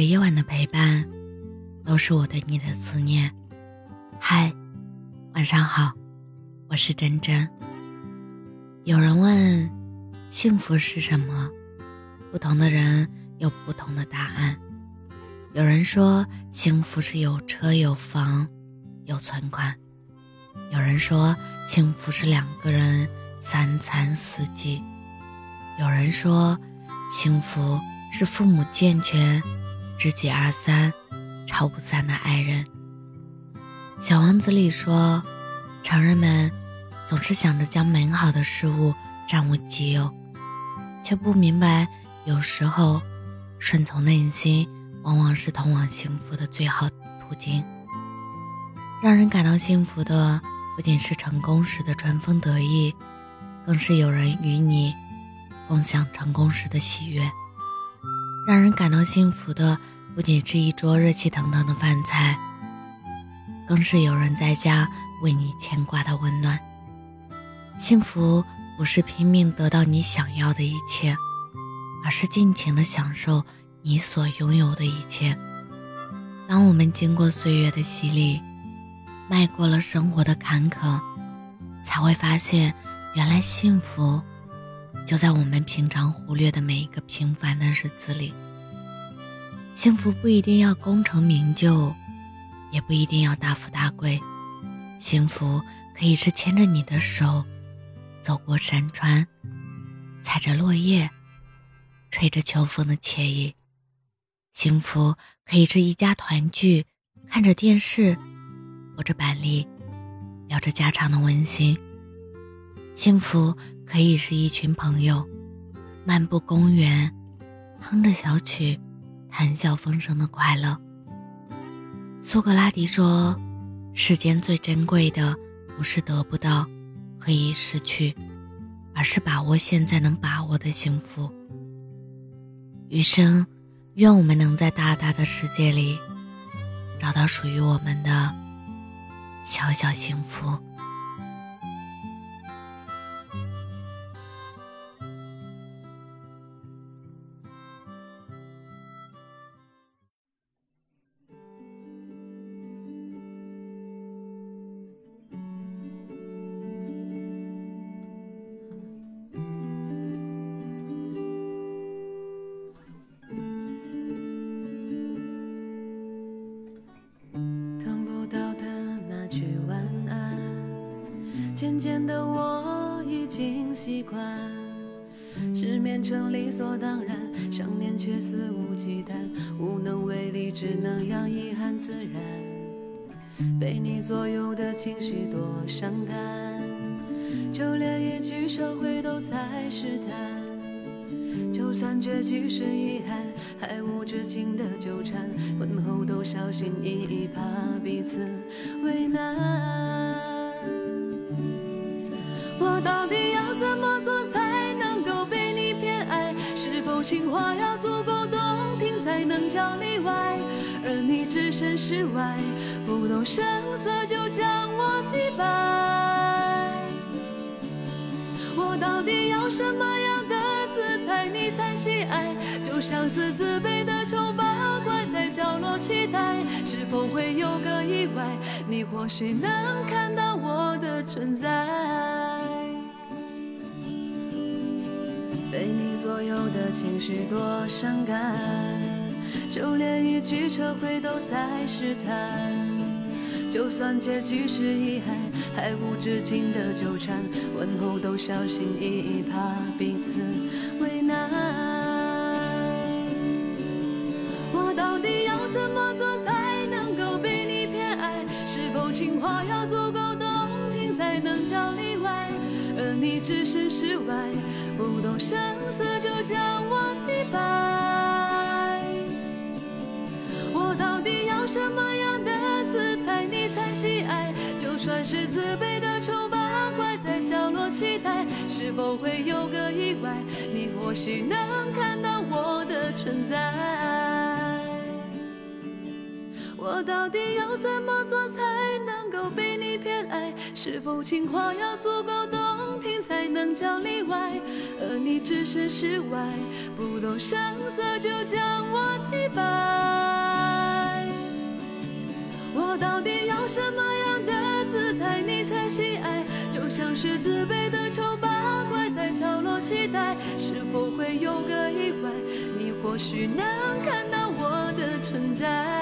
个夜晚的陪伴，都是我对你的思念。嗨，晚上好，我是真真。有人问，幸福是什么？不同的人有不同的答案。有人说，幸福是有车有房有存款；有人说，幸福是两个人三餐四季；有人说，幸福是父母健全。知己二三，吵不散的爱人。小王子里说，成人们总是想着将美好的事物占为己有，却不明白，有时候顺从内心，往往是通往幸福的最好途径。让人感到幸福的，不仅是成功时的春风得意，更是有人与你共享成功时的喜悦。让人感到幸福的，不仅是一桌热气腾腾的饭菜，更是有人在家为你牵挂的温暖。幸福不是拼命得到你想要的一切，而是尽情的享受你所拥有的一切。当我们经过岁月的洗礼，迈过了生活的坎坷，才会发现，原来幸福。就在我们平常忽略的每一个平凡的日子里，幸福不一定要功成名就，也不一定要大富大贵，幸福可以是牵着你的手，走过山川，踩着落叶，吹着秋风的惬意；幸福可以是一家团聚，看着电视，握着板栗，聊着家常的温馨；幸福。可以是一群朋友，漫步公园，哼着小曲，谈笑风生的快乐。苏格拉底说：“世间最珍贵的，不是得不到和已失去，而是把握现在能把握的幸福。”余生，愿我们能在大大的世界里，找到属于我们的小小幸福。渐渐的，我已经习惯失眠成理所当然，想念却肆无忌惮，无能为力，只能让遗憾自然。被你左右的情绪多伤感，就连一句撤回都在试探。就算结局是遗憾，还无止境的纠缠，婚后都小心翼翼，怕彼此为难。怎么做才能够被你偏爱？是否情话要足够动听才能叫例外？而你置身事外，不动声色就将我击败。我到底要什么样的姿态你才喜爱？就像是自卑的丑八怪在角落期待，是否会有个意外？你或许能看到我的存在。被你左右的情绪多伤感，就连一句撤回都在试探。就算结局是遗憾，还无止境的纠缠，问候都小心翼翼，怕彼此为难。我到底要怎么做才能够被你偏爱？是否情话要足够动听才能叫例外？而你置身事外。不动声色就将我击败，我到底要什么样的姿态你才喜爱？就算是自卑的丑八怪在角落期待，是否会有个意外？你或许能看到我的存在。我到底要怎么做才能够被你偏爱？是否情话要足够动听？才能叫例外，而你置身事外，不动声色就将我击败。我到底要什么样的姿态你才喜爱？就像是自卑的丑八怪在角落期待，是否会有个意外？你或许能看到我的存在。